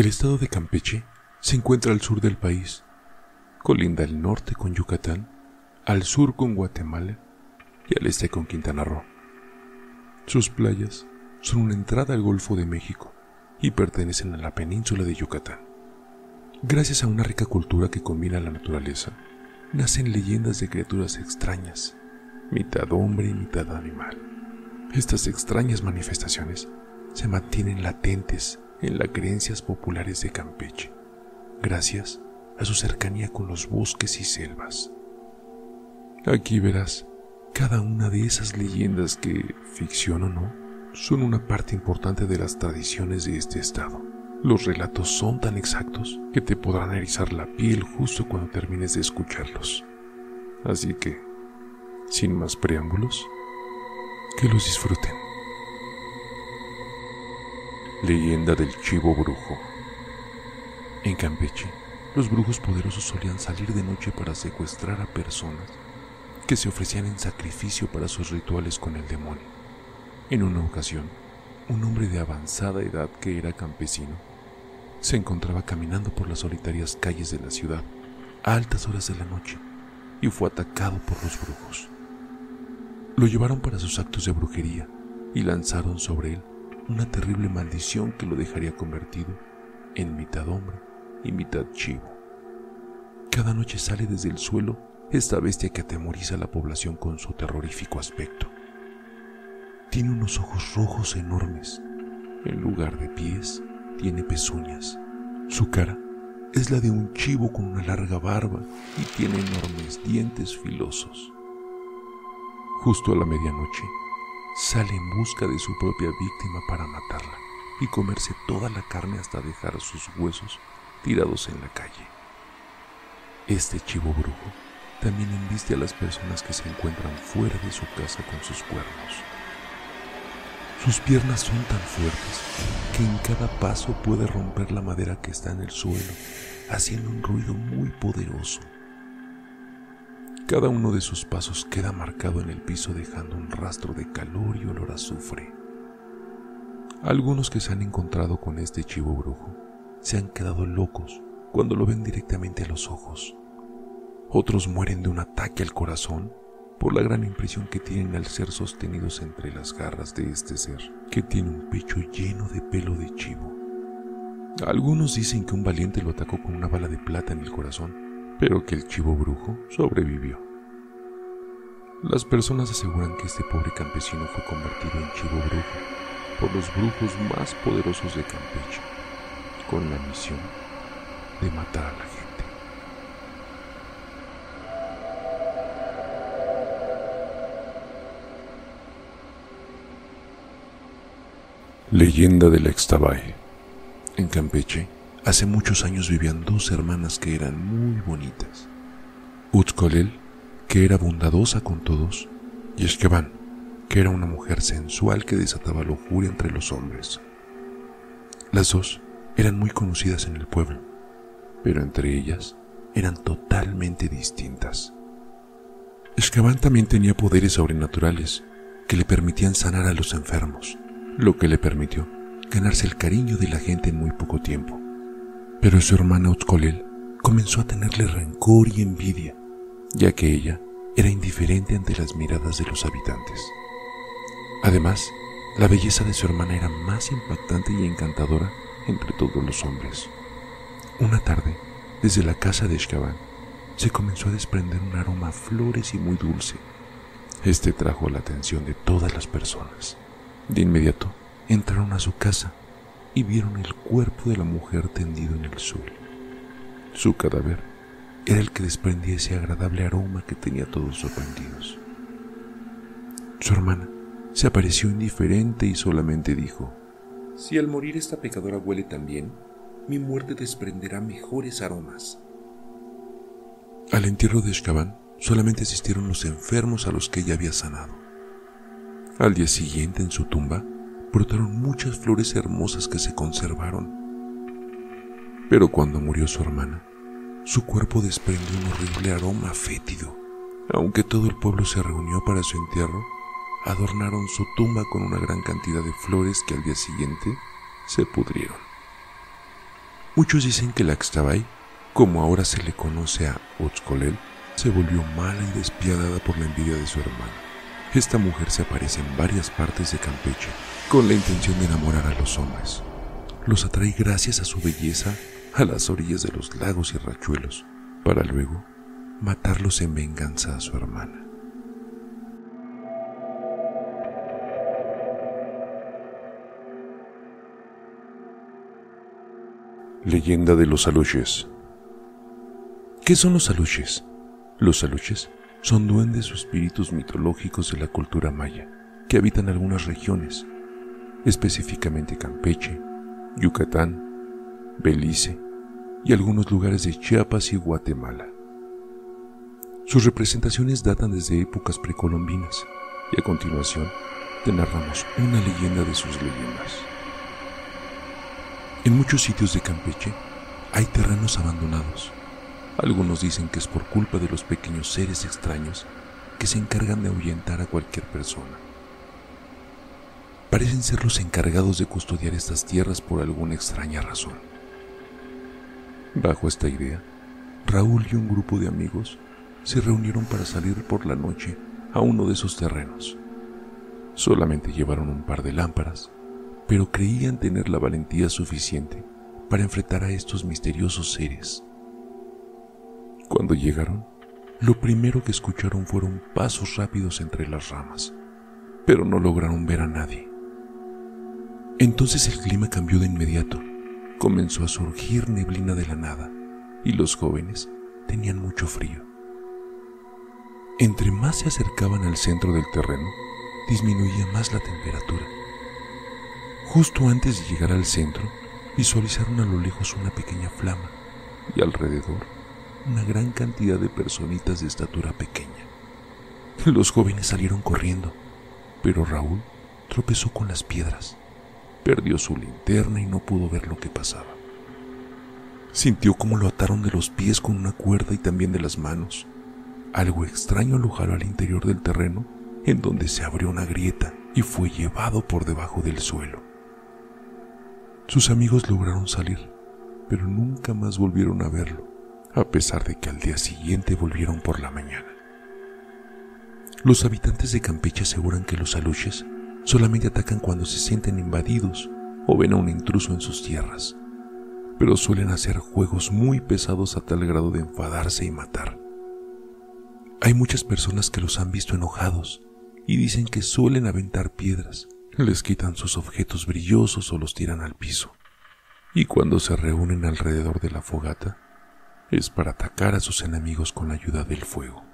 El estado de Campeche se encuentra al sur del país. Colinda al norte con Yucatán, al sur con Guatemala y al este con Quintana Roo. Sus playas son una entrada al Golfo de México y pertenecen a la península de Yucatán. Gracias a una rica cultura que combina la naturaleza, nacen leyendas de criaturas extrañas, mitad hombre y mitad animal. Estas extrañas manifestaciones se mantienen latentes en las creencias populares de Campeche, gracias a su cercanía con los bosques y selvas. Aquí verás cada una de esas leyendas que, ficción o no, son una parte importante de las tradiciones de este estado. Los relatos son tan exactos que te podrán erizar la piel justo cuando termines de escucharlos. Así que, sin más preámbulos, que los disfruten. Leyenda del Chivo Brujo. En Campeche, los brujos poderosos solían salir de noche para secuestrar a personas que se ofrecían en sacrificio para sus rituales con el demonio. En una ocasión, un hombre de avanzada edad que era campesino se encontraba caminando por las solitarias calles de la ciudad a altas horas de la noche y fue atacado por los brujos. Lo llevaron para sus actos de brujería y lanzaron sobre él una terrible maldición que lo dejaría convertido en mitad hombre y mitad chivo. Cada noche sale desde el suelo esta bestia que atemoriza a la población con su terrorífico aspecto. Tiene unos ojos rojos enormes. En lugar de pies, tiene pezuñas. Su cara es la de un chivo con una larga barba y tiene enormes dientes filosos. Justo a la medianoche, sale en busca de su propia víctima para matarla y comerse toda la carne hasta dejar sus huesos tirados en la calle. Este chivo brujo también embiste a las personas que se encuentran fuera de su casa con sus cuernos. Sus piernas son tan fuertes que en cada paso puede romper la madera que está en el suelo, haciendo un ruido muy poderoso. Cada uno de sus pasos queda marcado en el piso dejando un rastro de calor y olor a azufre. Algunos que se han encontrado con este chivo brujo se han quedado locos cuando lo ven directamente a los ojos. Otros mueren de un ataque al corazón por la gran impresión que tienen al ser sostenidos entre las garras de este ser, que tiene un pecho lleno de pelo de chivo. Algunos dicen que un valiente lo atacó con una bala de plata en el corazón pero que el chivo brujo sobrevivió. Las personas aseguran que este pobre campesino fue convertido en chivo brujo por los brujos más poderosos de Campeche, con la misión de matar a la gente. Leyenda de la Extabay. En Campeche, Hace muchos años vivían dos hermanas que eran muy bonitas. Utzkolel, que era bondadosa con todos, y Esqueban, que era una mujer sensual que desataba lujuria entre los hombres. Las dos eran muy conocidas en el pueblo, pero entre ellas eran totalmente distintas. Esqueban también tenía poderes sobrenaturales que le permitían sanar a los enfermos, lo que le permitió ganarse el cariño de la gente en muy poco tiempo. Pero su hermana Utzkolel comenzó a tenerle rencor y envidia, ya que ella era indiferente ante las miradas de los habitantes. Además, la belleza de su hermana era más impactante y encantadora entre todos los hombres. Una tarde, desde la casa de Shkaban, se comenzó a desprender un aroma a flores y muy dulce. Este trajo la atención de todas las personas. De inmediato, entraron a su casa y vieron el cuerpo de la mujer tendido en el suelo. Su cadáver era el que desprendía ese agradable aroma que tenía a todos sorprendidos. Su hermana se apareció indiferente y solamente dijo, Si al morir esta pecadora huele tan bien, mi muerte desprenderá mejores aromas. Al entierro de Escabán solamente asistieron los enfermos a los que ella había sanado. Al día siguiente en su tumba brotaron muchas flores hermosas que se conservaron. Pero cuando murió su hermana, su cuerpo desprendió un horrible aroma fétido. Aunque todo el pueblo se reunió para su entierro, adornaron su tumba con una gran cantidad de flores que al día siguiente se pudrieron. Muchos dicen que la Xtabay, como ahora se le conoce a Otzkolel, se volvió mala y despiadada por la envidia de su hermano. Esta mujer se aparece en varias partes de Campeche con la intención de enamorar a los hombres. Los atrae gracias a su belleza a las orillas de los lagos y rachuelos, para luego matarlos en venganza a su hermana. Leyenda de los aluches. ¿Qué son los aluches? Los aluches son duendes o espíritus mitológicos de la cultura maya que habitan algunas regiones, específicamente Campeche, Yucatán, Belice y algunos lugares de Chiapas y Guatemala. Sus representaciones datan desde épocas precolombinas y a continuación te narramos una leyenda de sus leyendas. En muchos sitios de Campeche hay terrenos abandonados. Algunos dicen que es por culpa de los pequeños seres extraños que se encargan de ahuyentar a cualquier persona. Parecen ser los encargados de custodiar estas tierras por alguna extraña razón. Bajo esta idea, Raúl y un grupo de amigos se reunieron para salir por la noche a uno de esos terrenos. Solamente llevaron un par de lámparas pero creían tener la valentía suficiente para enfrentar a estos misteriosos seres. Cuando llegaron, lo primero que escucharon fueron pasos rápidos entre las ramas, pero no lograron ver a nadie. Entonces el clima cambió de inmediato, comenzó a surgir neblina de la nada y los jóvenes tenían mucho frío. Entre más se acercaban al centro del terreno, disminuía más la temperatura Justo antes de llegar al centro, visualizaron a lo lejos una pequeña flama y alrededor una gran cantidad de personitas de estatura pequeña. Los jóvenes salieron corriendo, pero Raúl tropezó con las piedras, perdió su linterna y no pudo ver lo que pasaba. Sintió como lo ataron de los pies con una cuerda y también de las manos. Algo extraño lo jaló al interior del terreno, en donde se abrió una grieta y fue llevado por debajo del suelo. Sus amigos lograron salir, pero nunca más volvieron a verlo, a pesar de que al día siguiente volvieron por la mañana. Los habitantes de Campeche aseguran que los aluches solamente atacan cuando se sienten invadidos o ven a un intruso en sus tierras, pero suelen hacer juegos muy pesados a tal grado de enfadarse y matar. Hay muchas personas que los han visto enojados y dicen que suelen aventar piedras les quitan sus objetos brillosos o los tiran al piso. Y cuando se reúnen alrededor de la fogata, es para atacar a sus enemigos con la ayuda del fuego.